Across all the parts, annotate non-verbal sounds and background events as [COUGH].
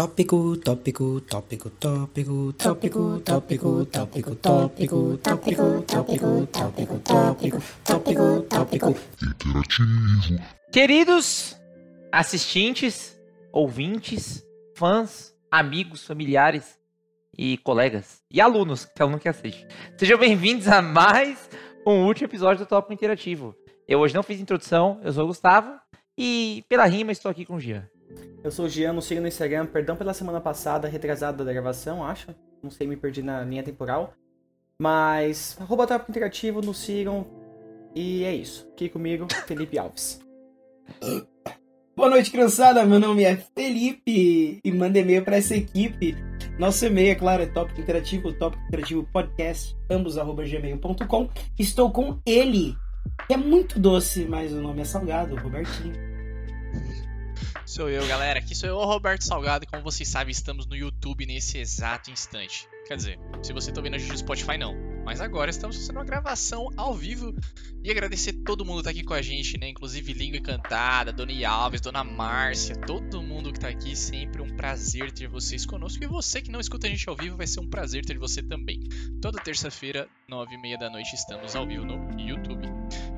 Tópico, tópico, tópico, tópico, tópico, tópico, tópico, tópico, tópico, tópico, tópico, tópico, tópico, tópico. Interativo. Queridos assistentes, ouvintes, fãs, amigos, familiares e colegas e alunos, que aluno que assiste. Sejam bem-vindos a mais um último episódio do Tópico Interativo. Eu hoje não fiz introdução, eu sou o Gustavo e pela rima estou aqui com o Gian. Eu sou o Gian, não siga no Instagram. Perdão pela semana passada, retrasada da gravação, acho. Não sei, me perdi na linha temporal. Mas, arroba Tópico Interativo, nos sigam. E é isso. Aqui comigo, [LAUGHS] Felipe Alves. Boa noite, criançada. Meu nome é Felipe e manda e-mail para essa equipe. Nosso e-mail, é claro, é Tópico Interativo, Tópico Interativo Podcast, ambos arroba gmail.com. Estou com ele, que é muito doce, mas o nome é salgado, Robertinho. Sou eu, galera. Aqui sou eu, Roberto Salgado, e como vocês sabem, estamos no YouTube nesse exato instante. Quer dizer, se você está vendo a gente no Spotify, não. Mas agora estamos fazendo uma gravação ao vivo. E agradecer todo mundo que tá aqui com a gente, né? Inclusive Língua Encantada, Dona Alves, Dona Márcia, todo mundo que tá aqui. Sempre um prazer ter vocês conosco. E você que não escuta a gente ao vivo, vai ser um prazer ter você também. Toda terça-feira, nove e meia da noite, estamos ao vivo no YouTube.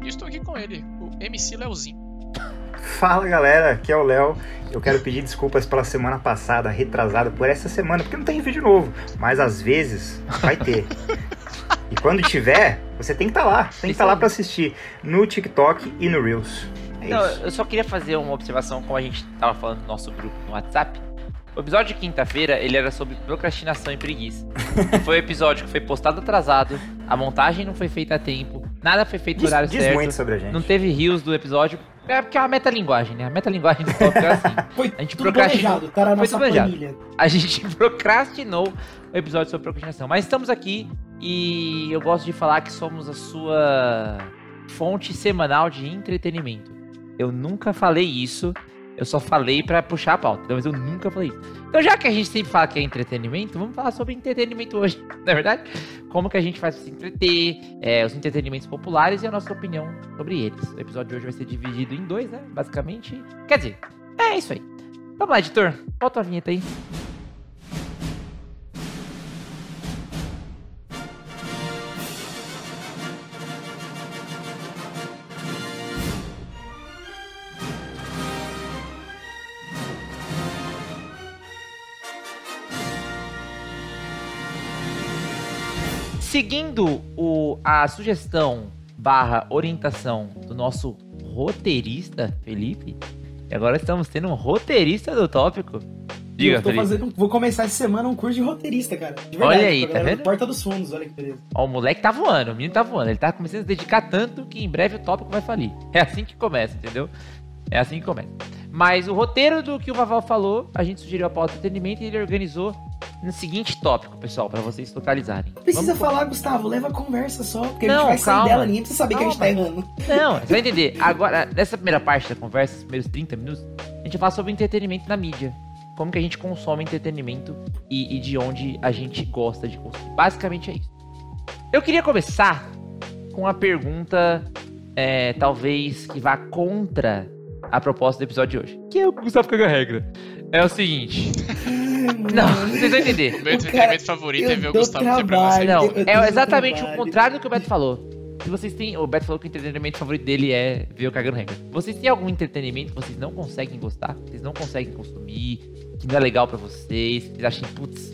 E estou aqui com ele, o MC Leozinho. Fala galera, aqui é o Léo. Eu quero pedir desculpas pela semana passada, retrasada, por essa semana, porque não tem vídeo novo. Mas às vezes vai ter. E quando tiver, você tem que estar tá lá. Tem que estar tá lá para assistir no TikTok e no Reels. É Não, isso. eu só queria fazer uma observação, como a gente tava falando no nosso grupo no WhatsApp. O episódio de quinta-feira, ele era sobre procrastinação e preguiça. [LAUGHS] foi um episódio que foi postado atrasado, a montagem não foi feita a tempo, nada foi feito no horário diz certo. muito sobre a gente. Não teve rios do episódio. É porque é uma metalinguagem, né? A metalinguagem do tópico é assim. [LAUGHS] Foi A gente tudo procrastinou. planejado, tá na Foi nossa planejado. planilha. A gente [LAUGHS] procrastinou o episódio sobre procrastinação. Mas estamos aqui e eu gosto de falar que somos a sua fonte semanal de entretenimento. Eu nunca falei isso, eu só falei pra puxar a pauta, mas eu nunca falei isso. Então, já que a gente sempre fala que é entretenimento, vamos falar sobre entretenimento hoje, [LAUGHS] não é verdade? Como que a gente faz pra se entreter, é, os entretenimentos populares e a nossa opinião sobre eles. O episódio de hoje vai ser dividido em dois, né? Basicamente. Quer dizer, é isso aí. Vamos lá, editor. Bota a vinheta aí. Seguindo o, a sugestão barra orientação do nosso roteirista, Felipe, e agora estamos tendo um roteirista do tópico. Diga, eu tô Felipe. fazendo, vou começar essa semana um curso de roteirista, cara. De verdade, Olha aí, tá vendo? do Porta dos Fundos, olha que beleza. Ó, o moleque tá voando, o menino tá voando. Ele tá começando a se dedicar tanto que em breve o tópico vai falir. É assim que começa, entendeu? É assim que começa. Mas o roteiro do que o Vaval falou, a gente sugeriu a pauta de entretenimento e ele organizou no seguinte tópico, pessoal, pra vocês localizarem. Não precisa Vamos- falar, Gustavo, leva a conversa só, porque a Não, gente vai sair calma. dela, ninguém precisa saber que a gente tá Calma. errando. Não, você vai entender. Agora, nessa primeira parte da conversa, esses primeiros 30 minutos, a gente vai falar sobre entretenimento na mídia. Como que a gente consome entretenimento e, e de onde a gente gosta de consumir. Basicamente é isso. Eu queria começar com uma pergunta, é, talvez, que vá contra a proposta do episódio de hoje. Que é o Gustavo caga regra. É o seguinte. [LAUGHS] Não, vocês vão entender. Meu O entretenimento cara- favorito é ver eu o Gustavo trabalho. Não, é exatamente o trabalho. contrário do que o Beto falou. Se vocês têm. O Beto falou que o entretenimento favorito dele é ver o cagando regra. Vocês têm algum entretenimento que vocês não conseguem gostar? Vocês não conseguem consumir? Que não é legal pra vocês? Que vocês acham, putz,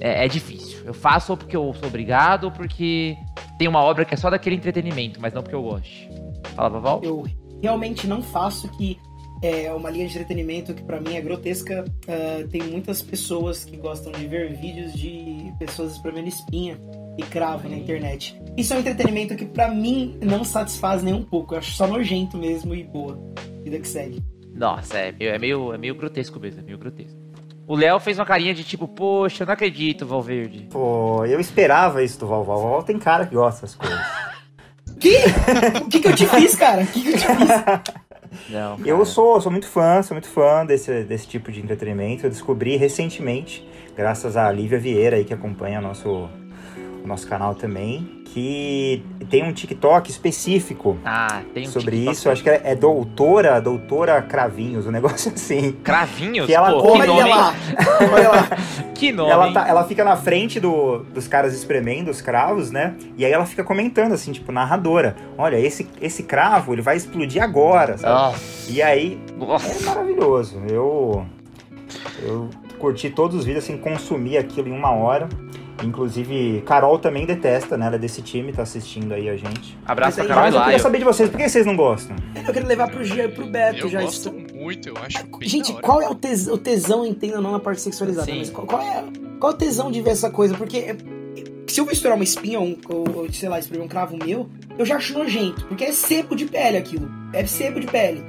é, é difícil. Eu faço ou porque eu sou obrigado ou porque tem uma obra que é só daquele entretenimento, mas não porque eu goste. Fala, Vaval? Eu realmente não faço que é uma linha de entretenimento que pra mim é grotesca. Ah, tem muitas pessoas que gostam de ver vídeos de pessoas espremendo espinha e cravo na internet. Isso é um entretenimento que pra mim não satisfaz nem um pouco. Eu acho só nojento mesmo e boa. Vida que segue. Nossa, é meio, é meio, é meio grotesco mesmo, é meio grotesco. O Léo fez uma carinha de tipo, poxa, eu não acredito, Valverde. Pô, eu esperava isso do Val. Val Val tem cara que gosta dessas coisas. Que? o que, que eu te fiz, cara? O que, que eu te fiz? [LAUGHS] Não. [LAUGHS] Eu sou, sou muito fã, sou muito fã desse, desse tipo de entretenimento. Eu descobri recentemente, graças a Lívia Vieira aí que acompanha nosso, no nosso canal também, que tem um TikTok específico Ah, tem um sobre TikTok. isso. Acho que é, doutora, doutora Cravinhos, um negócio [LAUGHS] assim. Cravinhos? Que ela Pô, come- que nome, [LAUGHS] lá. hein? [LAUGHS] Que nome, Ela, tá, ela fica na frente do- dos caras espremendo os cravos, né? E aí ela fica comentando, assim, tipo, narradora. Olha, esse, esse cravo, ele vai explodir agora, sabe? Nossa, E aí, é maravilhoso. Eu, eu curti todos os vídeos, assim, consumi aquilo em uma hora. Inclusive, Carol também detesta, né? Ela é desse time, tá assistindo aí a gente. Abraço pra Carol Mas e eu queria saber de vocês, por que vocês não gostam? Eu quero levar pro Gia e pro Beto Eu já. gosto Isso- muito, eu acho bem Gente, da hora. qual é o, tes- o tesão, entenda não na parte sexualizada, Sim. mas qual, qual é, qual é o tesão de ver essa coisa? Porque é, se eu vou estourar uma espinha ou, ou, sei lá, espremer um cravo meu, eu já acho nojento, porque é sebo de pele aquilo. É sebo de pele.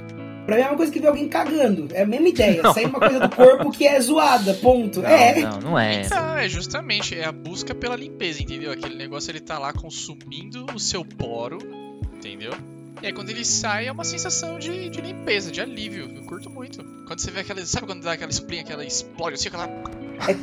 Pra mim é uma coisa que ver alguém cagando. É a mesma ideia. Não. Sai uma coisa do corpo que é zoada, ponto. Não, é. não, não é. Então, é justamente, é a busca pela limpeza, entendeu? Aquele negócio ele tá lá consumindo o seu poro, entendeu? E aí quando ele sai é uma sensação de, de limpeza, de alívio. Eu curto muito. Quando você vê aquela. Sabe quando dá aquela espinha que ela explode assim, aquela.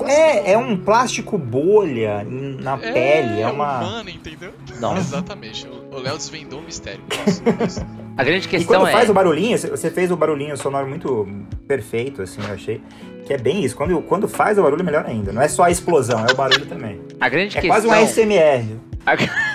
É, é, é um plástico bolha na pele, é uma... humana, entendeu? Não. [LAUGHS] Exatamente. O o Léo desvendou o mistério. Nossa, isso. A grande E questão quando é. faz o barulhinho, você- fez o barulhinho sonoro muito perfeito, assim, eu achei. Que é bem isso. Quando, quando faz o barulho, melhor ainda. Não é só a explosão, é o barulho também. A grande É questão. quase um ASMR. [LAUGHS]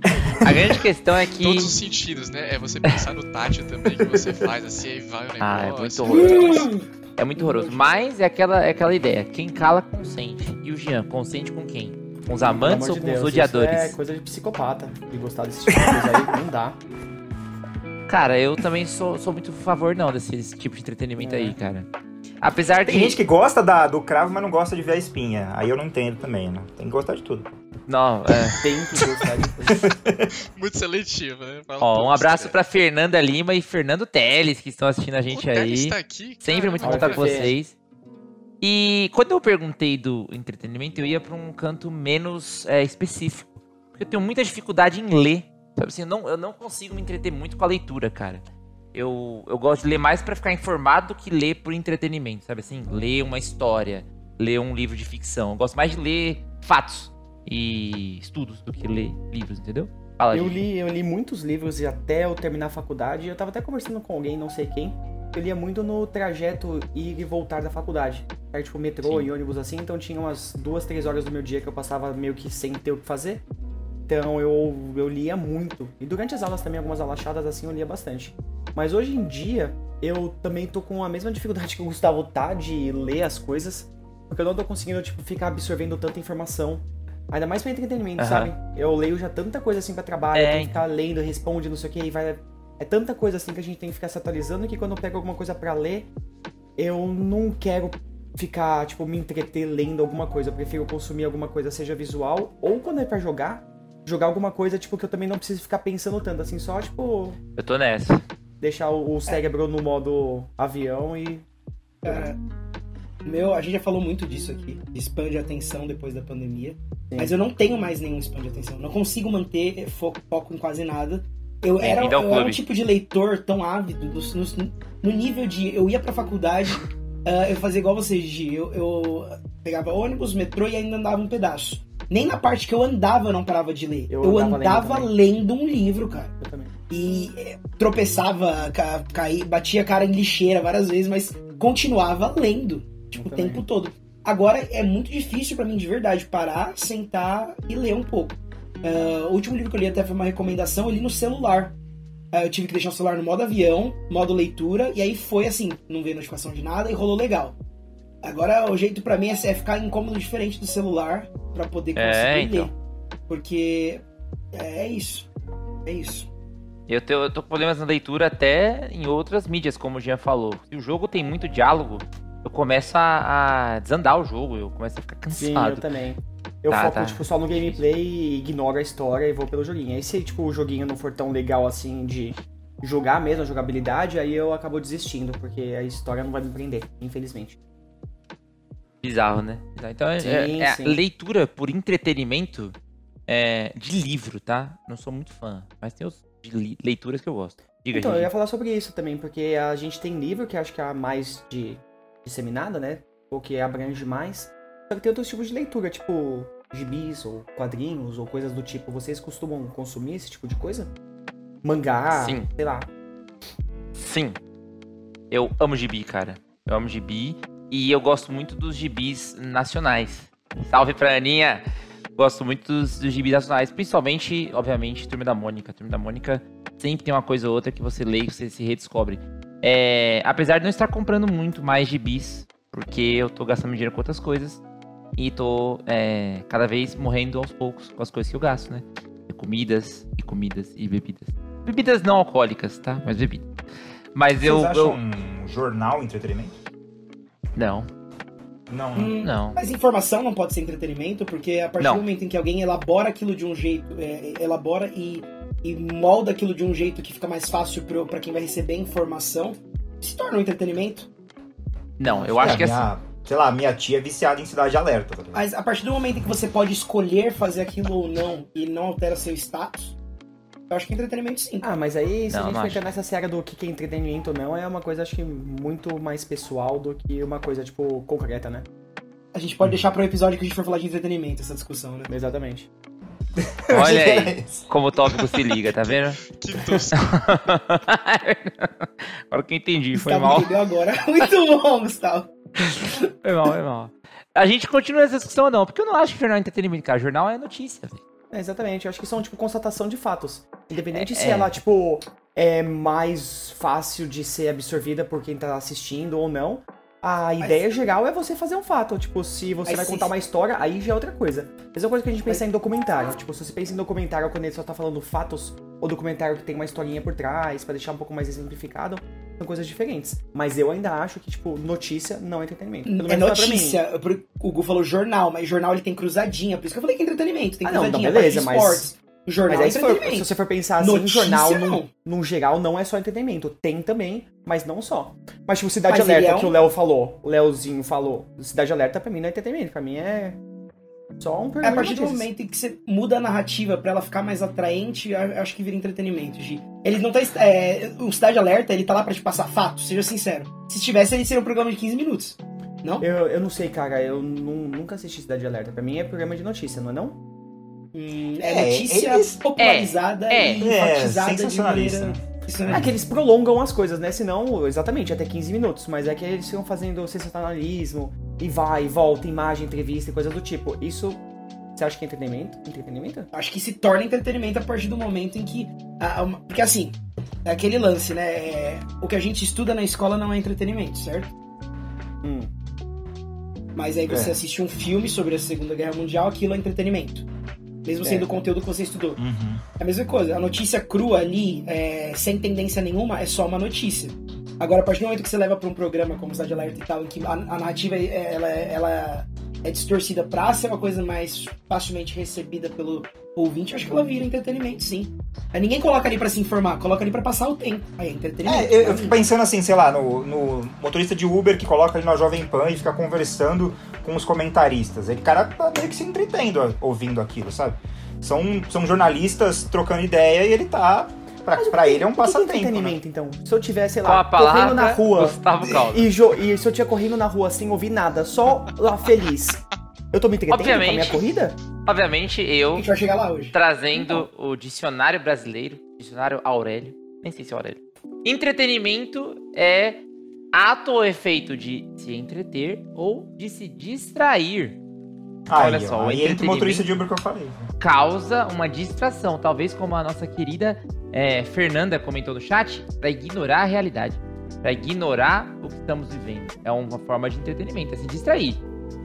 [LAUGHS] A grande questão é que. Todos os sentidos, né? É você pensar no tátil também que você faz, assim, aí vai o negócio. Ah, é muito horroroso. É muito horroroso. Mas é aquela, é aquela ideia. Quem cala, consente. E o Jean, consente com quem? Com os amantes ou de com Deus, os isso odiadores? É coisa de psicopata. E gostar desse tipo de coisa aí, não dá. Cara, eu também sou, sou muito a favor, não, desse tipo de entretenimento É. aí, cara. Apesar Tem de. gente que gosta da- do cravo, mas não gosta de ver a espinha. Aí eu não entendo também, né? Tem que gostar de tudo. Não, é. [LAUGHS] Tem que gostar de coisa. [LAUGHS] Muito seletivo, né? Fala Ó, um abraço cara. pra Fernanda Lima e Fernando Teles, que estão assistindo a gente O Teles aí. tá aqui, Sempre muito bom caramba, estar com vocês. E quando eu perguntei do entretenimento, eu ia pra um canto menos é, específico. Porque eu tenho muita dificuldade em ler. Sabe assim, eu não, eu não consigo me entreter muito com a leitura, cara. Eu, eu gosto de ler mais pra ficar informado do que ler por entretenimento, sabe assim? Ler uma história, ler um livro de ficção. Eu gosto mais de ler fatos e estudos do que ler livros, entendeu? Fala, Eu gente. li, eu li muitos livros e até eu terminar a faculdade. Eu tava até conversando com alguém, não sei quem. Eu lia muito no trajeto ir e voltar da faculdade. Era tipo metrô Sim. e ônibus assim, então tinha umas duas, três horas do meu dia que eu passava meio que sem ter o que fazer. Então eu, eu lia muito. E durante as aulas também, algumas aulas chatas assim, eu lia bastante. Mas hoje em dia, eu também tô com a mesma dificuldade [LAUGHS] que o Gustavo tá de ler as coisas. Porque eu não tô conseguindo, tipo, ficar absorvendo tanta informação. Ainda mais pra entretenimento, Aham. sabe? Eu leio já tanta coisa assim pra trabalho, É, eu tenho que ficar lendo, responde, não sei o que, e vai. É tanta coisa assim que a gente tem que ficar se atualizando que quando eu pego alguma coisa pra ler, eu não quero ficar, tipo, me entreter lendo alguma coisa. Eu prefiro consumir alguma coisa, seja visual, ou quando é pra jogar, jogar alguma coisa, tipo, que eu também não preciso ficar pensando tanto, assim, só, tipo, Eu tô nessa. deixar o, o cérebro no modo avião e. Cara, meu, a gente já falou muito disso aqui, de spam de atenção depois da pandemia. Mas eu não tenho mais nenhum spam de atenção. Não consigo manter foco, foco em quase nada. Eu era, Bem-vindo ao eu era um tipo de leitor tão ávido, no, no- no nível de. Eu ia pra faculdade, [LAUGHS] ah, eu fazia igual vocês, Gi. Eu, eu pegava ônibus, metrô e ainda andava um pedaço. Nem na parte que eu andava eu não parava de ler. Eu Eu, andava lendo andava também. lendo um livro, cara Eu também. e eh, tropeçava, ca, caí, batia a cara em lixeira várias vezes, mas continuava lendo, tipo, o Eu também. tempo todo. Agora é muito difícil pra mim de verdade parar, sentar e ler um pouco. Ah, o último livro que eu li até foi uma recomendação, eu li no celular. Ah, eu tive que deixar o celular no modo avião, modo leitura, e aí foi assim, não veio notificação de nada e rolou legal. Agora o jeito pra mim é é ficar em cômodo diferente do celular pra poder conseguir É, então. ler. Porque é isso. É isso. Eu, tenho, eu tô com problemas na leitura até em outras mídias, como o Jean falou. Se o jogo tem muito diálogo, eu começo a, a desandar o jogo, eu começo a ficar Sim, eu cansado. também. Eu Tá, foco, tá. tipo, só no gameplay e ignoro a história e vou pelo joguinho. Aí se, tipo, o joguinho não for tão legal assim de jogar mesmo, a jogabilidade, aí eu acabo desistindo, porque a história não vai me prender, infelizmente. Bizarro, né? Então, é- Sim, é, é sim. leitura por entretenimento é, de livro, tá? Não sou muito fã, mas tem os leituras que eu gosto. Diga, Então, eu Gigi. ia falar sobre isso também, porque a gente tem livro que acho que é a mais de disseminada, né? Ou que abrange mais. Só que tem outros tipos de leitura, tipo gibis ou quadrinhos ou coisas do tipo, vocês costumam consumir esse tipo de coisa? Mangá, Sim. sei lá. Sim. Eu amo gibi, cara. Eu amo gibi. E eu gosto muito dos gibis nacionais. Salve pra Aninha! Gosto muito dos, dos gibis nacionais. Principalmente, obviamente, Turma da Mônica. Turma da Mônica sempre tem uma coisa ou outra que você lê e você se redescobre. É, apesar de não estar comprando muito mais gibis, porque eu tô gastando dinheiro com outras coisas. E tô é, cada vez morrendo aos poucos com as coisas que eu gasto, né? E comidas, e comidas, e bebidas. Bebidas não alcoólicas, tá? Mas bebidas. Mas Vocês eu, acham eu. um jornal entretenimento? Não, Não. Hum, não. Mas informação não pode ser entretenimento, porque a partir Não. do momento em que alguém elabora aquilo de um jeito, é, elabora e, e molda aquilo de um jeito que fica mais fácil pra quem vai receber a informação, se torna um entretenimento. Não, eu acho É, que assim. minha, Sei lá, minha tia é viciada em Cidade Alerta. Tá? Mas a partir do momento em que você pode escolher fazer aquilo ou não e não altera seu status, eu acho que entretenimento sim. Ah, mas aí, se Não, a gente entrar nessa seara do que é entretenimento ou não, é uma coisa, acho que, muito mais pessoal do que uma coisa, tipo, concreta, né? A gente pode deixar para o episódio que a gente for falar de entretenimento essa discussão, né? Exatamente. Olha aí [LAUGHS] como o tópico se liga, tá vendo? [LAUGHS] Que tosco. [LAUGHS] Agora que eu entendi, foi Gustavo mal. agora. Muito bom, Gustavo. Foi mal, foi mal. A gente continua essa discussão, não, porque eu não acho que jornal é entretenimento, cara. Jornal é notícia, velho. É, exatamente, eu acho que são, tipo, constatação de fatos. Independente É, se é. ela, tipo, é mais fácil de ser absorvida por quem tá assistindo ou não. A ideia geral é você fazer um fato. Tipo, se você Mas vai se- contar uma história, aí já é outra coisa. Mesma coisa que a gente pensa em documentário. Tipo, se você pensa em documentário quando ele só tá falando fatos, ou documentário que tem uma historinha por trás, pra deixar um pouco mais exemplificado, são coisas diferentes. Mas eu ainda acho que, tipo, notícia não é entretenimento. Pelo É não mim. notícia. O Gu falou jornal, mas jornal ele tem cruzadinha. Por isso que eu falei que é entretenimento. Tem Ah, não, cruzadinha. então beleza, mas- jornal Mas aí, é se, for- se você for pensar assim, Notícia, jornal, num, num geral, não é só entretenimento. Tem também, mas não só. Mas, tipo, Cidade Mas Alerta, é um- que o Léo falou, o Léozinho falou. Cidade Alerta, pra mim, não é entretenimento. Pra mim, é só um É a partir do momento em que você muda a narrativa pra ela ficar mais atraente, acho que vira entretenimento, Gi. Ele não tá. é, o Cidade Alerta, ele tá lá pra te passar fatos, seja sincero. Se tivesse, ele seria um programa de 15 minutos. Não? Eu, eu não sei, cara. Eu nu- nunca assisti Cidade Alerta. Pra mim, é programa de notícia, não é não? Hum, é, É, notícia eles- popularizada é, e é, enfatizada de maneira. É que eles prolongam as coisas, né? Senão, exatamente, até 15 minutos. Mas é que eles ficam fazendo sensacionalismo, e vai, e volta, imagem, entrevista e coisas do tipo. Isso, você acha que é entretenimento? Entretenimento? Acho que se torna entretenimento a partir do momento em que. a- a- uma- porque assim, é aquele lance, né? é, o que a gente estuda na escola não é entretenimento, certo? Hum. Mas aí você É. assiste um filme sobre a Segunda Guerra Mundial, aquilo é entretenimento. Mesmo É. sendo o conteúdo que você estudou. Uhum. É a mesma coisa. A notícia crua ali, é, sem tendência nenhuma, é só uma notícia. Agora, a partir do momento que você leva para um programa como Cidade Alerta e tal, em que a, a narrativa é- ela, é- ela é distorcida pra ser uma coisa mais facilmente recebida pelo ouvinte, acho que ela vira entretenimento, sim. Aí ninguém coloca ali pra se informar, coloca ali pra passar o tempo. Aí é entretenimento. É, eu, eu fico pensando assim, sei lá, no, no motorista de Uber que coloca ali na Jovem Pan e fica conversando com os comentaristas. Ele, cara, tá meio que se entretendo ouvindo aquilo, sabe? São, são jornalistas trocando ideia e ele tá. Pra, pra ele é um O que que é passatempo. né? entretenimento, então? Se eu tiver, sei a lá, palavra, correndo na rua Gustavo Caldas. e, jo- e se eu tiver correndo na rua sem ouvir nada, só lá feliz, eu tô me entretendo com a minha corrida? Obviamente, A eu gente vai chegar lá hoje. trazendo o dicionário brasileiro, dicionário Aurélio, nem sei se é Aurélio. Entretenimento é ato ou efeito de se entreter ou de se distrair. Aí, Olha só, ó, o aí entra o entretenimento- motorista de Uber que eu falei. Causa uma distração, talvez como a nossa querida é, Fernanda comentou no chat, para ignorar a realidade, para ignorar o que estamos vivendo. É uma forma de entretenimento, é se distrair,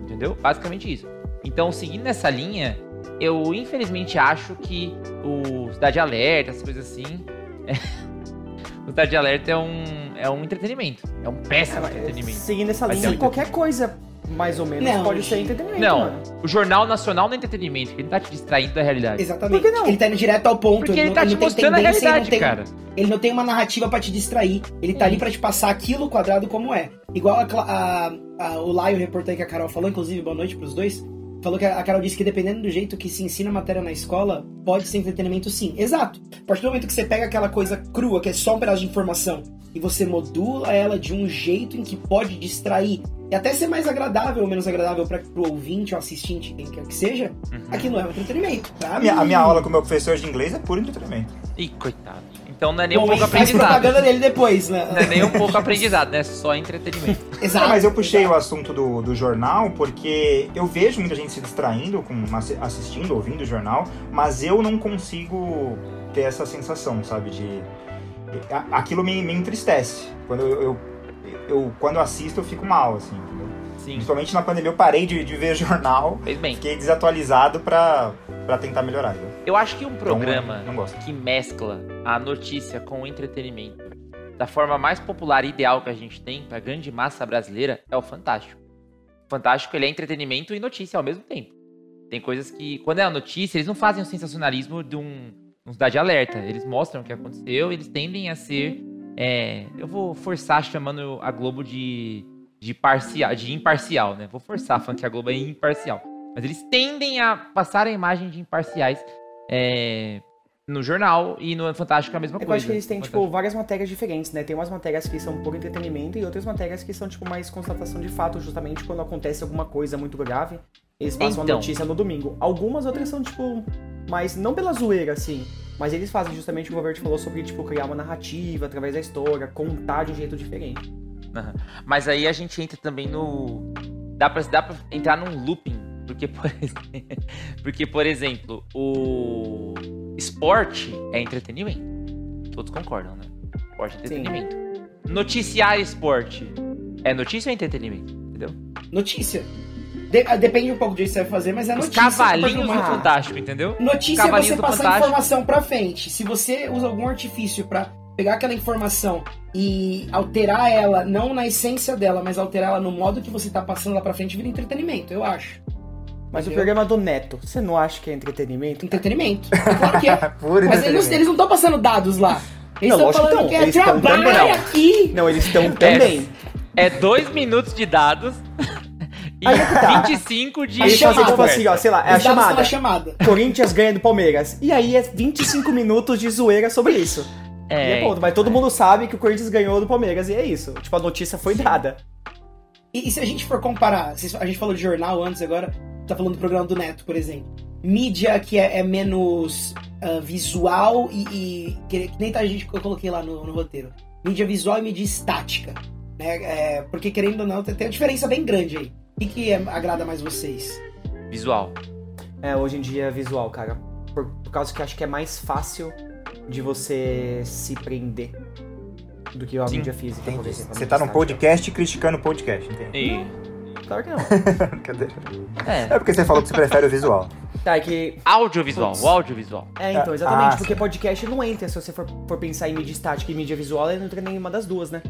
entendeu? Basicamente isso. Então, seguindo nessa linha, eu infelizmente acho que o Cidade Alerta, essas coisas assim, [LAUGHS] o Cidade Alerta é um, é um entretenimento, é um péssimo entretenimento. Seguindo essa linha, é qualquer coisa, mais ou menos, Não, pode ser gente. entretenimento, Não, mano. o Jornal Nacional não é entretenimento, porque ele tá te distraindo da realidade. Exatamente. Por que não? Ele tá indo direto ao ponto. Porque ele não- tá te não tem mostrando a ele realidade, tem- cara. Ele não tem uma narrativa pra te distrair. Ele tá ali pra te passar aquilo quadrado como é. Igual a, a- a- o Laio, reporter que a Carol falou, inclusive, boa noite pros dois. Falou que a a Carol disse que dependendo do jeito que se ensina a matéria na escola, pode ser entretenimento sim. Exato. A partir do momento que você pega aquela coisa crua, que é só um pedaço de informação, e você modula ela de um jeito em que pode distrair, e até ser mais agradável ou menos agradável para pro ouvinte ou assistente, quem quer que seja, Uhum. aquilo é um entretenimento. Pra A minha, a minha aula com o meu professor de inglês é puro entretenimento. Ih, coitado. Então não é nem um Bom, pouco ele faz aprendizado. propaganda dele depois, né? Não é nem um pouco aprendizado, né? Só entretenimento. [LAUGHS] Exato. Ah, mas eu puxei o assunto do, do jornal porque eu vejo muita gente se distraindo com assi- assistindo, ouvindo o jornal, mas eu não consigo ter essa sensação, sabe? De. Aquilo me, me entristece. Quando eu, eu, eu- quando eu assisto, eu fico mal, assim, entendeu? Sim, Principalmente na pandemia, eu parei de, de ver [LAUGHS] jornal, fez bem. fiquei desatualizado pra, pra tentar melhorar. Eu acho que um Então, programa não gosto. que mescla a notícia com o entretenimento da forma mais popular e ideal que a gente tem para a grande massa brasileira é o Fantástico. O Fantástico ele é entretenimento e notícia ao mesmo tempo. Tem coisas que, quando é a notícia, eles não fazem o sensacionalismo de um, um cidade alerta. Eles mostram o que aconteceu, eles tendem a ser. É, eu vou forçar chamando a Globo de, de, parcial, de imparcial, né? Vou forçar falando que a Globo é imparcial. Mas eles tendem a passar a imagem de imparciais é, no jornal e no Fantástico é a mesma É eu coisa. acho que eles têm, tipo, Fantástico. várias matérias diferentes, né? Tem umas matérias que são por entretenimento e outras matérias que são, tipo, mais constatação de fato, justamente quando acontece alguma coisa muito grave. Eles passam Então. a notícia no domingo. Algumas outras são, tipo, mais, não pela zoeira, assim, mas eles fazem justamente o que o Robert falou sobre, tipo, criar uma narrativa através da história, contar de um jeito diferente. Mas aí a gente entra também no. Dá pra, dá pra entrar num looping. Porque, por exemplo, [LAUGHS] porque, por exemplo, o esporte é entretenimento. Todos concordam, né? Esporte é Sim. entretenimento. Noticiar esporte é notícia ou entretenimento? Entendeu? Notícia. De- ah, depende um pouco que você vai fazer, mas é Os notícia. cavalinhos Por do Fantástico, entendeu? Notícia é Cavalinho você passar Fantástico. informação pra frente. Se você usa algum artifício pra pegar aquela informação e alterar ela, não na essência dela, mas alterar ela no modo que você tá passando lá pra frente, vira entretenimento, eu acho. Mas o Entendeu? programa do Neto, você não acha que é entretenimento? Entretenimento. É Claro que é. [LAUGHS] Puro Mas eles, eles não estão passando dados lá. Eles Não, estão que falando não. que é trabalho aqui. Não, eles estão também. É dois minutos de dados [LAUGHS] e Aí é que tá. 25 de Aí fazem, tipo assim, ó, sei lá, é a chamada. chamada. Corinthians ganha do Palmeiras. E aí é 25 minutos de zoeira sobre isso. E É, é ponto. Mas todo mundo sabe que o Corinthians ganhou do Palmeiras e é isso. Tipo, a notícia foi dada. E, e se a gente for comparar, a gente falou de jornal antes, agora tá falando do programa do Neto, por exemplo. Mídia que é, é menos ah, visual e, e- que, que nem tá a gente que eu coloquei lá no, no roteiro. Mídia visual e mídia estática. Né? É, porque querendo ou não, tem, tem uma diferença bem grande aí. O que, que é- agrada mais vocês? Visual. É, hoje em dia é visual, cara. Por, por causa que eu acho que é mais fácil de você se prender do que a Sim, mídia física, Entendi. Você tá num podcast criticando o podcast, entende? E... Claro que não. [LAUGHS] Brincadeira. É. É porque você falou que você prefere o visual. Tá, é que. Audiovisual, Putz. o audiovisual. É, então, exatamente. Ah, porque podcast não entra se você for, for pensar em mídia estática e mídia visual, ele não entra nenhuma das duas, né?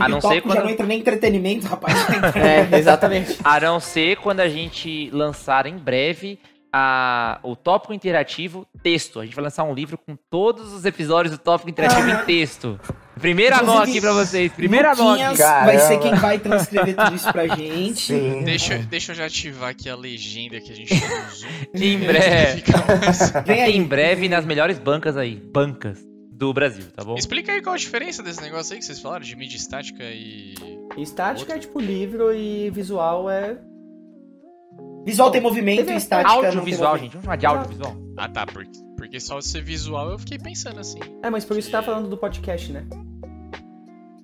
A não ser já quando- não entra nem entretenimento, rapaz. [LAUGHS] É, exatamente. A não ser quando a gente lançar em breve a, o tópico interativo texto. A gente vai lançar um livro com todos os episódios do tópico interativo em texto. Primeira mão Inclusive, aqui pra vocês. Primeira mão aqui. Luquinhas Caramba. vai ser quem vai transcrever tudo isso pra gente. Sim. Deixa, deixa eu já ativar aqui a legenda que a gente Zoom. Em breve. [LAUGHS] Vem aí. Em breve nas melhores bancas aí. Bancas do Brasil, tá bom? Explica aí qual a diferença desse negócio aí que vocês falaram, de mídia estática e. Estática é tipo livro e visual é. Visual tem movimento Teve e estática não tem Audiovisual, movimento. gente. Vamos chamar de audiovisual. Ah tá, porque, porque só ser visual eu fiquei pensando assim. É, mas por isso que tá falando do podcast, né?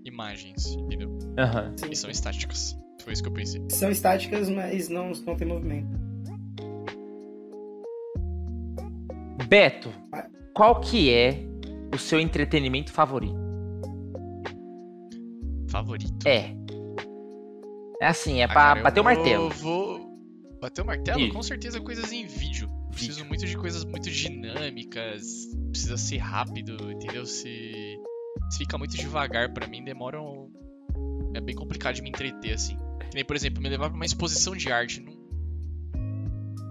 Imagens, entendeu? Aham. Sim. E são estáticas. Foi isso que eu pensei. São estáticas, mas não, não tem movimento. Beto, qual que é o seu entretenimento favorito? Favorito. É. É assim, é Ah, pra bater o martelo. Vou bater o martelo? Com certeza coisas em vídeo. Preciso Vídeo. muito de coisas muito dinâmicas. Precisa ser rápido, entendeu? Se, se fica muito devagar pra mim, demora um... É bem complicado de me entreter, assim. Que nem, por exemplo, me levar pra uma exposição de arte. Não,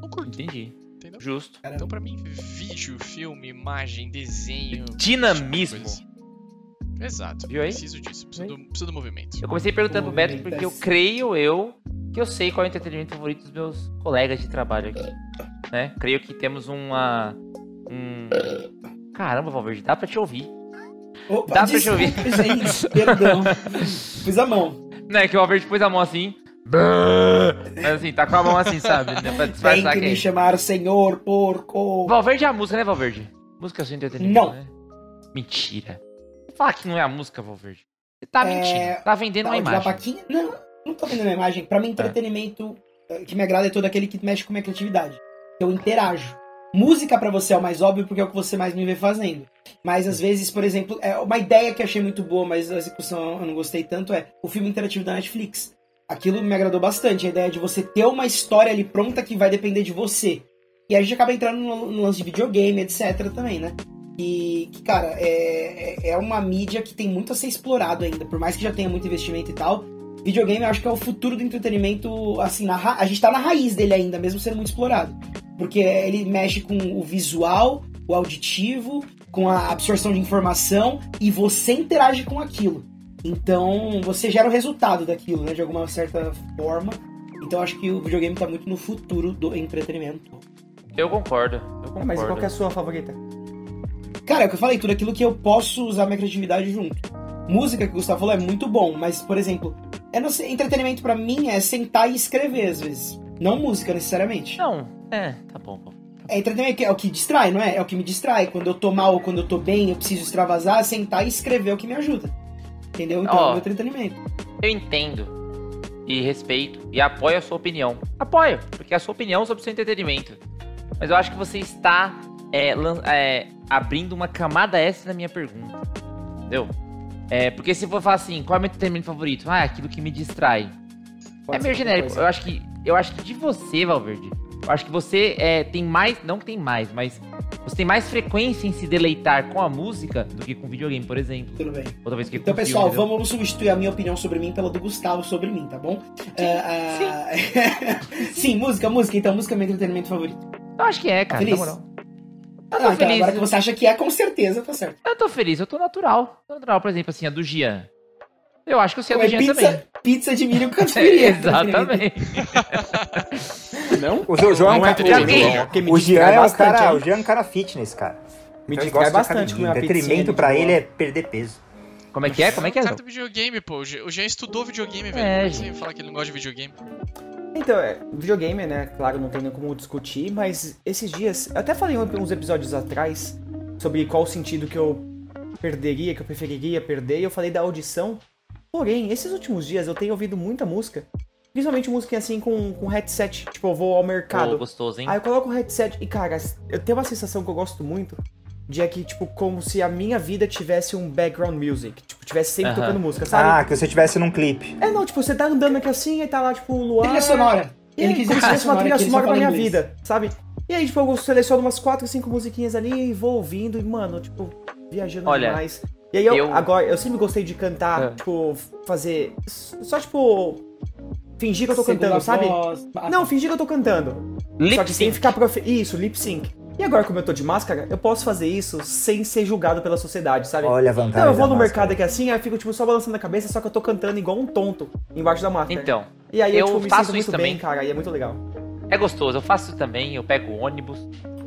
não curto, Entendi. Entendeu? Justo. Então pra mim, vídeo, filme, imagem, desenho... Dinamismo. coisa assim. Exato. Viu aí? Preciso disso. Preciso do, preciso do movimento. Eu comecei perguntando pro Beto porque eu creio eu que eu sei qual é o entretenimento favorito dos meus colegas de trabalho aqui. Né? Creio que temos uma. Um... Caramba, Valverde, dá pra te ouvir. Opa, Dá pra te ouvir. gente. Perdão. [LAUGHS] Fiz a mão. Né, que o Valverde pôs a mão assim. Mas assim, tá com a mão assim, sabe? Né, pra Tem disfarçar que que me é. chamar senhor porco. Valverde é a música, né, Valverde? Música é seu entretenimento, Não. né? Mentira. Fala que não é a música, Valverde. Você tá É, mentindo. Tá vendendo Tá, uma imagem. Não, não tô vendo uma imagem. Pra mim, entretenimento eh, que me agrada é todo aquele que mexe com minha criatividade. Eu interajo. Música pra você é o mais óbvio porque é o que você mais me vê fazendo. Mas às vezes, por exemplo, é uma ideia que eu achei muito boa, mas a execução eu não gostei tanto é o filme interativo da Netflix. Aquilo me agradou bastante, a ideia de você ter uma história ali pronta que vai depender de você. E a gente acaba entrando no, no lance de videogame, etc. também, né? E, que, cara, é, é- é uma mídia que tem muito a ser explorado ainda, por mais que já tenha muito investimento e tal. Videogame eu acho que é o futuro do entretenimento, assim, a gente tá na raiz dele ainda, mesmo sendo muito explorado. Porque ele mexe com o visual, o auditivo, com a absorção de informação e você interage com aquilo. Então você gera o resultado daquilo, né? De alguma certa forma. Então eu acho que o videogame tá muito no futuro do entretenimento. Eu concordo. Eu concordo. Ah, mas qual que é a sua favorita? Cara, é o que eu falei, tudo aquilo que eu posso usar minha criatividade junto. Música que o Gustavo falou é muito bom, mas, por exemplo, não sei, entretenimento pra mim é sentar e escrever às vezes. Não música necessariamente. Não, é, tá bom. bom. É entretenimento que é o que distrai, não é? É o que me distrai. Quando eu tô mal ou quando eu tô bem, eu preciso extravasar, sentar e escrever é o que me ajuda. Entendeu? Então Ó. o meu entretenimento. Eu entendo e respeito e apoio a sua opinião. Apoio, porque é a sua opinião sobre o seu entretenimento. Mas eu acho que você está é, é, abrindo uma camada extra na minha pergunta. Entendeu? É, porque se for falar assim, qual é o meu entretenimento favorito? Ah, é aquilo que me distrai. Pode é meio genérico. coisa. Eu acho que eu acho que de você, Valverde, eu acho que você é, tem mais, não que tem mais, mas você tem mais frequência em se deleitar com a música do que com videogame, por exemplo. Tudo bem. Ou talvez que Então, pessoal, entendeu? vamos substituir a minha opinião sobre mim pela do Gustavo sobre mim, tá bom? Ah, ah, [LAUGHS] sim, música, música. Então, música é meu entretenimento favorito. Eu acho que é, cara, Feliz? Ah, Eu tô então, feliz. agora que você acha que é, com certeza, tá certo. Eu tô feliz, eu tô natural. Tô natural, por exemplo, assim, a do Gian. Eu acho que eu sei a do É Gian pizza, também. Pizza de milho com [LAUGHS] catupiry. Exatamente. [LAUGHS] Não? O Jo- João não é é porque me O Jean é um bastante, cara, o Jean é um cara fitness, cara. Me Então distrai bastante comer uma Entretenimento pizzinha pra ele é perder peso. Como é que é? Como é que é? O cara do videogame, pô. O Jean estudou videogame, velho. É, Como é que fala que ele não gosta de videogame? Então, é, videogame, né? Claro, não tem nem como discutir, mas esses dias. Eu até falei uns episódios atrás sobre qual o sentido que eu perderia, que eu preferiria perder, e eu falei da audição. Porém, esses últimos dias eu tenho ouvido muita música. Principalmente música assim com, com headset. Tipo, eu vou ao mercado. Pô, gostoso, hein? Aí eu coloco o headset e, cara, eu tenho uma sensação que eu gosto muito de é que, tipo, como se a minha vida tivesse um background music. Tipo, tivesse sempre tocando música, sabe? Ah, que você estivesse num clipe. É, não, tipo, você tá andando aqui assim e tá lá, tipo, o luar. Trilha sonora. E Ele quis como se dizer fosse uma trilha sonora pra minha inglês. vida, sabe? E aí, tipo, eu seleciono umas 4, 5 musiquinhas ali e vou ouvindo e, mano, tipo, viajando Olha, demais. E aí, eu, eu- agora, eu sempre gostei de cantar, É. tipo, fazer. Só, tipo. Fingir que eu tô Segunda cantando, sabe? voz. Ah, Não, fingir que eu tô cantando. Lip Só que sem sync. ficar profe... Isso, lip sync. E agora, como eu tô de máscara, eu posso fazer isso sem ser julgado pela sociedade, sabe? Olha a vantagem. Então, eu vou da no máscara. mercado aqui assim, aí eu fico, tipo, só balançando a cabeça, só que eu tô cantando igual um tonto embaixo da máscara. Então, E aí eu, eu tipo, me faço sinto isso muito bem, também. cara, e é muito legal. é gostoso. Eu faço isso também, eu pego o ônibus.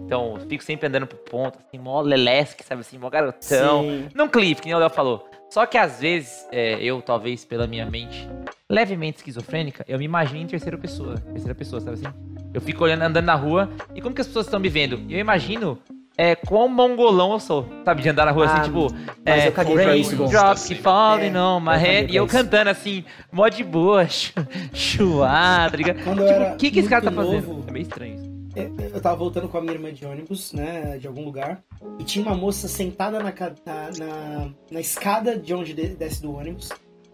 Então, eu fico sempre andando pro ponto, assim, mó lelesque, sabe assim, mó garotão. Sim. Não clipe, que nem o Léo falou. Só que às vezes, é, eu, talvez, pela minha mente levemente esquizofrênica, eu me imagino em terceira pessoa. Terceira pessoa, sabe assim? Eu fico olhando, andando na rua, e como que as pessoas estão me vendo? Eu imagino é, quão mongolão eu sou, sabe? De andar na rua Ah, assim, tipo. mas é, eu caguei pra isso. Drops falling É, on my head. pra E eu isso. cantando assim, mó de boa, [LAUGHS] chu- chuá, tá ligado? Quando Tipo, o que, que esse cara tá muito fazendo? novo- É meio estranho isso. Eu eu tava voltando com a minha irmã de ônibus, né, de algum lugar, e tinha uma moça sentada na, na, na, na escada de onde de- desce do ônibus,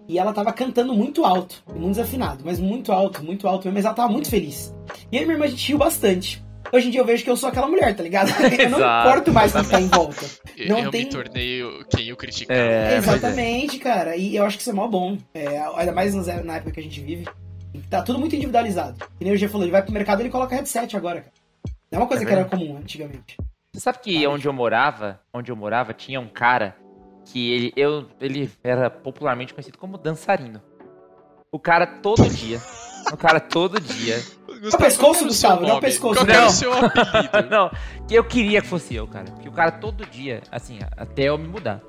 e ela tava cantando muito alto, muito desafinado, mas muito alto, muito alto mesmo, mas ela tava muito feliz. E aí minha irmã a gente riu bastante. Hoje em dia eu vejo que eu sou aquela mulher, tá ligado? [LAUGHS] Eu não Exato, importo mais com o que tá em volta. Eu, Não eu tem- me tornei o- quem eu criticava. É, pois é. Exatamente, cara. E eu acho que isso é mó bom. É, ainda mais na época que a gente vive. Tá tudo muito individualizado. Que nem o G falou, ele vai pro mercado e ele coloca headset agora, cara. Não é uma coisa É que era comum antigamente. Você sabe que onde eu morava, onde eu morava, tinha um cara que ele, eu, ele era popularmente conhecido como dançarino. O cara todo dia. O cara todo dia. [LAUGHS] Gustavo, pescoço, que era o seu Gustavo, dá o nome? pescoço. Qual Não. o seu apelido? [LAUGHS] Não, que eu queria que fosse eu, cara. Que o cara todo dia, assim, até eu me mudar.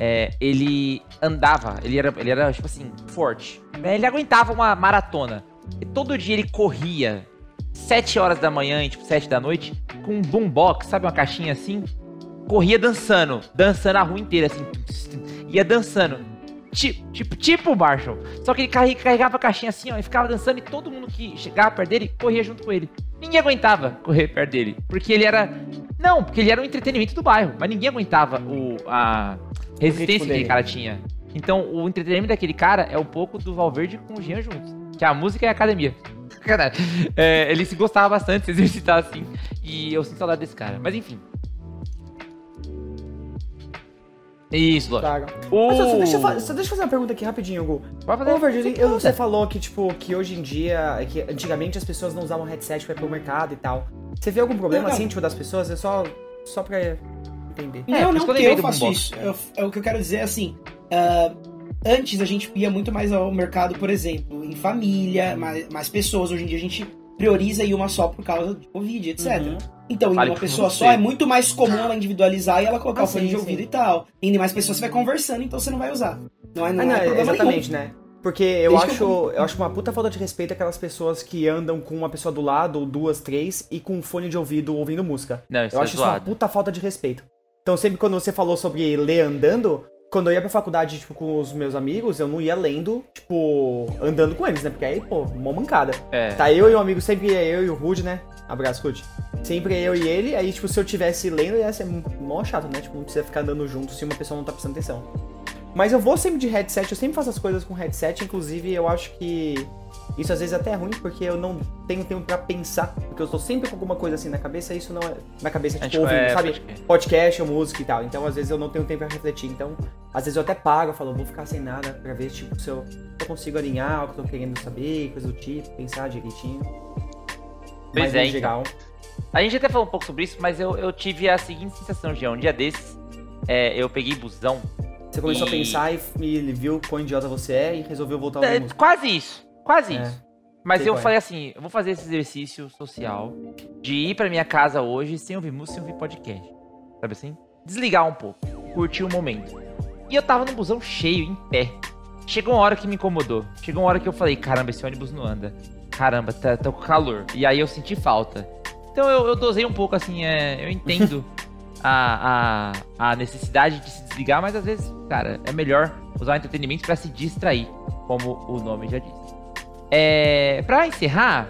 É, ele andava, ele era, ele era, tipo assim, forte. né? Ele aguentava uma maratona. E todo dia ele corria 7 horas da manhã e tipo 7 da noite com um boombox, sabe uma caixinha assim? Corria dançando, dançando a rua inteira assim. Ia dançando. Tipo, tipo, tipo o Marshall. Só que ele carre- carregava a caixinha assim, ó, e ficava dançando e todo mundo que chegava perto dele corria junto com ele. Ninguém aguentava correr perto dele, porque ele era não, porque ele era um entretenimento do bairro, mas ninguém aguentava o a resistência que aquele cara tinha. Então, o entretenimento daquele cara é um pouco do Valverde com o Jean juntos, que a música é a academia. [LAUGHS] É, ele se gostava bastante de se exercitar assim. E eu sinto saudade desse cara. Mas enfim. Isso, lógico. O... Mas só, só deixa eu, fa- só deixa eu fazer uma pergunta aqui rapidinho, Gu. Pode fazer. Ô, você vontade. falou que, tipo, que hoje em dia, é que antigamente as pessoas não usavam headset pra ir pro mercado e tal. Você vê algum problema, Não, não. assim, tipo, das pessoas? É só, só pra entender. É, não, isso não, que eu faço isso. Eu- é o que eu quero dizer é assim. ah, antes a gente ia muito mais ao mercado, por exemplo, em família, mais, mais pessoas. Hoje em dia a gente prioriza ir uma só por causa do Covid, etc. Uhum. Então, em Fale uma pessoa você. só é muito mais comum ela individualizar e ela colocar Ah, o fone sim, de ouvido sim. e tal. Indo em mais pessoas você vai conversando, então você não vai usar. Não é, não Ah, não, é problema exatamente, nenhum. né? Porque eu Desde acho, eu- eu acho uma puta falta de respeito aquelas pessoas que andam com uma pessoa do lado, ou duas, três, e com um fone de ouvido ouvindo música. Não, isso Eu é acho isso uma zoado. puta falta de respeito. Então, sempre quando você falou sobre ler andando, quando eu ia pra faculdade, tipo, com os meus amigos, eu não ia lendo, tipo, andando com eles, né? Porque aí, pô, mó mancada. É. Tá eu e um amigo, sempre é eu e o Rude, né? Abraço, Rude. Sempre é eu e ele, aí, tipo, se eu tivesse lendo, ia ser mó chato, né? Tipo, não precisa ficar andando junto se uma pessoa não tá prestando atenção. Mas eu vou sempre de headset, eu sempre faço as coisas com headset, inclusive eu acho que isso às vezes até é ruim, porque eu não tenho tempo pra pensar, porque eu tô sempre com alguma coisa assim na cabeça, e isso não é. Na cabeça, É, tipo, tipo, ouvindo, é, sabe? Podcast ou música e tal. Então, às vezes, eu não tenho tempo pra refletir. Então, às vezes eu até paro, eu falo, vou ficar sem nada pra ver, tipo, se eu, se eu consigo alinhar o que eu tô querendo saber, coisa do tipo, pensar direitinho. Pois Mas, é, então. A gente até falou um pouco sobre isso, mas eu, eu tive a seguinte sensação, Jean. Um dia desses, é, eu peguei busão. você começou E- a pensar e, e viu quão idiota você é e resolveu voltar a ouvir É, quase isso. Quase É, isso. Mas sei eu qual é. falei assim, eu vou fazer esse exercício social de ir pra minha casa hoje sem ouvir música, sem ouvir podcast. Sabe assim? Desligar um pouco, curtir o momento. E eu tava num busão cheio, em pé. Chegou uma hora que me incomodou. Chegou uma hora que eu falei, caramba, esse ônibus não anda. Caramba, tá, tô com calor. E aí eu senti falta. Então eu, eu dosei um pouco, assim, é, eu entendo [LAUGHS] a, a, a necessidade de se desligar, mas às vezes, cara, é melhor usar o entretenimento pra se distrair, como o nome já diz. É, pra encerrar,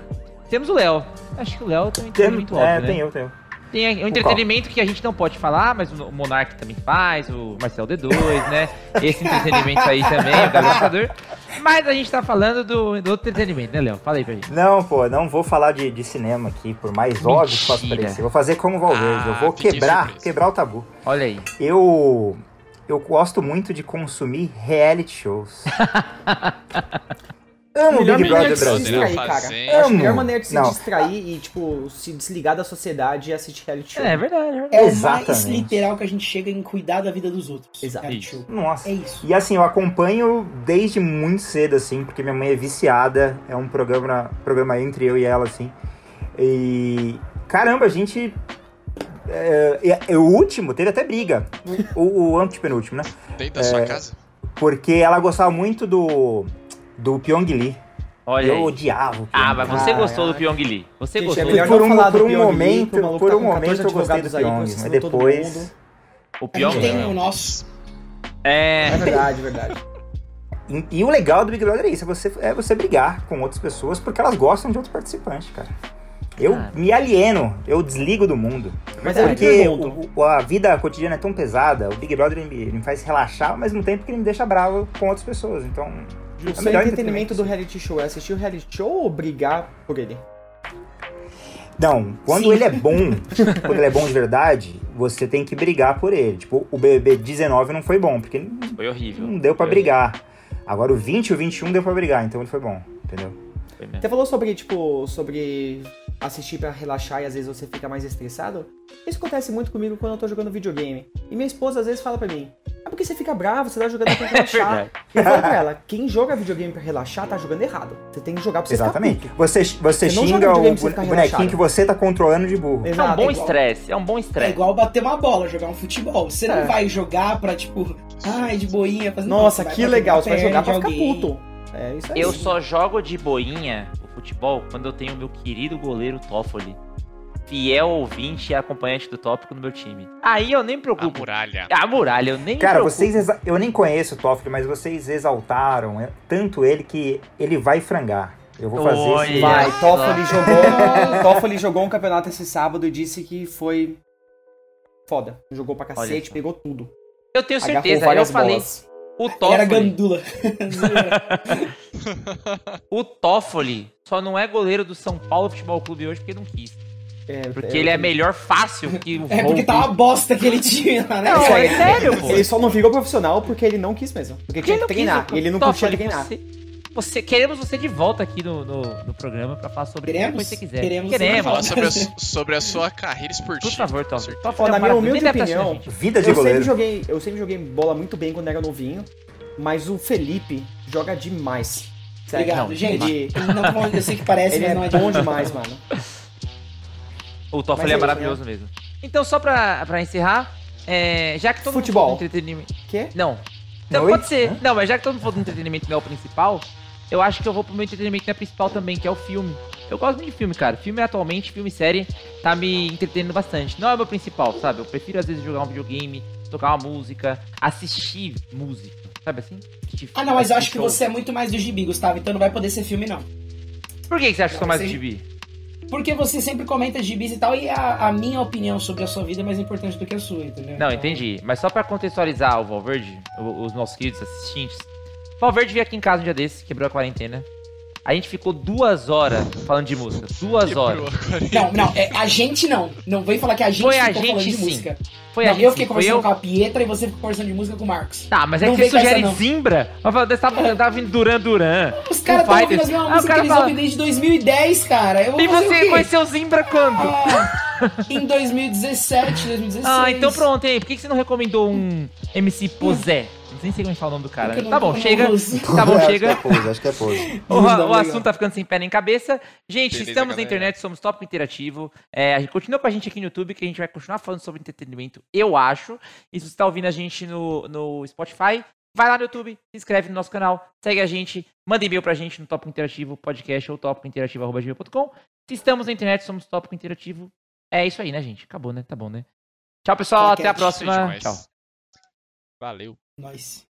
temos o Léo. Acho que o Léo tem um Tem, entretenimento é, óbvio, né? tem eu, tem eu. Tem um entretenimento que a gente não pode falar, mas o Monark também faz, o Marcel D2, né? Esse entretenimento aí também, o Galançador. Mas a gente tá falando do, do outro entretenimento, né, Léo? Fala aí pra gente. Não, pô, não vou falar de, de cinema aqui, por mais óbvio que possa Mentira. parecer. Vou fazer como o Valverde, eu Ah, vou fiquei quebrar, surpreso. quebrar o tabu. Olha aí. Eu eu gosto muito de consumir reality shows. [LAUGHS] Amo o Melhor Big maneira Brother de se Brasil. distrair, cara. Acho a melhor Amo. maneira de se Não. distrair e, tipo, se desligar da sociedade e assistir reality show. É, é verdade, é verdade. É o mais Exatamente. literal que a gente chega em cuidar da vida dos outros. Exato. Nossa. É isso. E assim, eu acompanho desde muito cedo, assim, porque minha mãe é viciada. É um programa, programa entre eu e ela, assim. E. Caramba, a gente. É, é- é o último, teve até briga. O, o antepenúltimo, né? Dentro da sua casa? Porque ela gostava muito do. Do Pyong Lee. Olha eu aí. oti-ava o Ah, Pyong mas Lee. você Ah, gostou do ah. Pyong Lee. Você Gente, gostou. é melhor por um, falar do por um Pyong Lee, momento, maluco por um com 14 momento eu gostei do advogados aí, Pyong, mas depois. O A Pyong gente tem Lee. o nosso. É. É verdade, verdade. E, e o legal do Big Brother é isso, é você, é você brigar com outras pessoas porque elas gostam de outros participantes, cara. Eu Cara. me alieno, eu desligo do mundo. Mas porque o- o- a vida cotidiana é tão pesada, o Big Brother ele me, ele me faz relaxar, ao mesmo tempo que ele me deixa bravo com outras pessoas. Então, o é seu melhor entretenimento do reality show é assistir o reality show ou brigar por ele? Não, quando Sim. ele é bom, [LAUGHS] quando ele é bom de verdade, você tem que brigar por ele. Tipo, o BBB 19 não foi bom, porque Foi horrível. não deu pra Foi brigar. Agora o 20 e o 21 deu pra brigar, então ele foi bom, entendeu? horrível, foi mesmo. Você falou sobre, tipo, sobre assistir pra relaxar e às vezes você fica mais estressado? Isso acontece muito comigo quando eu tô jogando videogame. E minha esposa às vezes fala pra mim, ah, porque você fica bravo, você tá jogando pra [LAUGHS] relaxar. verdade. e eu falo pra ela, quem joga videogame pra relaxar tá jogando errado. Você tem que jogar pra você Exatamente. ficar. Você, você, Você xinga o ficar bonequinho relaxado. que você tá controlando de burro. É um Exato, bom igual- estresse. É um bom É estresse. igual bater uma bola, jogar um futebol. Você É. não vai jogar pra, tipo, Ai, de boinha. Fazendo Nossa, que legal. Você vai jogar pra ficar puto. É isso aí. Eu só jogo de boinha o futebol quando eu tenho meu querido goleiro Toffoli. Fiel ouvinte e acompanhante do tópico no meu time. Aí eu nem me A preocupo. muralha. A muralha, eu nem Cara, preocupo. vocês exa- eu nem conheço o Toffoli, mas vocês exaltaram é, tanto ele que ele vai frangar. Eu vou fazer Olha. esse Vai. Toffoli jogou. Toffoli jogou um campeonato esse sábado e disse que foi foda. Jogou pra cacete, pegou tudo. Eu tenho certeza. Eu falei, bolas. O Era Toffoli, gandula. [LAUGHS] o Toffoli só não é goleiro do São Paulo Futebol Clube hoje porque não quis. É, Porque ele é melhor fácil que o É porque tá uma bosta aquele time lá, né? Não, é sério, pô. Ele só não virou profissional porque ele não quis mesmo. Porque tinha que treinar. E ele não curtia Toffoli, treinar. Você, você- queremos você de volta aqui no, no, no programa pra falar sobre Queremos? o que você quiser. Queremos Queremos. Falar sobre a, [LAUGHS] sobre a sua carreira esportiva. Por favor, certeza. Toffoli Ó, na minha humilde opinião, gente. vida de Eu sempre, goleiro. joguei, eu sempre joguei bola muito bem quando era novinho, mas o Felipe joga demais. Sério, Obrigado, não, gente. Ele, Não tô falando que eu sei que parece, ele mas é não é bom demais, mano. O Toffoli é é maravilhoso mesmo. Então, só pra, pra encerrar, é, já que todo Futebol. mundo falou do entretenimento... Quê? Não. Não, Oi? pode ser. Hã? Não, mas já que todo mundo falou do entretenimento não é o principal, eu acho que eu vou pro meu entretenimento é principal também, que é o filme. Eu gosto muito de filme, cara. Filme atualmente, filme e série, tá me entretendo bastante. Não é o meu principal, sabe? Eu prefiro às vezes jogar um videogame, tocar uma música, assistir música, sabe assim? Assistir- Ah, não, mas eu acho assistir que show. você é muito mais do gibi, Gustavo, então não vai poder ser filme, não. Por que, que você acha que eu sou mais do gibi? Porque você sempre comenta gibis e tal, e a, a minha opinião sobre a sua vida é mais importante do que a sua, entendeu? Não, Então, entendi. Mas só pra contextualizar o Valverde, os nossos queridos assistentes. O Valverde veio aqui em casa um dia desses, quebrou a quarentena. A gente ficou duas horas falando de música. Duas Quebrou horas. Não, não, é, a gente não. Não vem falar que a gente Foi a ficou falando gente, de sim. música. Foi não, a gente. eu fiquei conversando eu. com a Pietra e você ficou conversando de música com o Marcos. Tá, mas é Não que você essa, sugere não. Zimbra. Mas você tava, eu tava vindo Duran Duran. Os caras estão ouvindo as mesmas Ah, o músicas que eles fala- ouvem desde 2010, cara. E você conheceu Zimbra quando? Ah, em 2017, 2016. Ah, então pronto, hein? Por que que você não recomendou um MC Posé? Nem sei como fala o nome do cara. Tá bom, chega. Tá bom, Acho que chega. é pose, acho que é pose. O, o assunto tá ficando sem pé nem cabeça. Gente, Beleza, estamos na galera. internet, somos Top Interativo. É, a gente continua com a gente aqui no YouTube, que a gente vai continuar falando sobre entretenimento, eu acho. E se você tá ouvindo a gente no, no Spotify, vai lá no YouTube, se inscreve no nosso canal, segue a gente, manda e-mail pra gente no Tópico Interativo Podcast ou tópicointerativo.gmail.com. Se estamos na internet, somos Tópico Interativo. É isso aí, né, gente? Acabou, né? Tá bom, né? Tchau, pessoal. Até a próxima. Tchau. Valeu. Nice.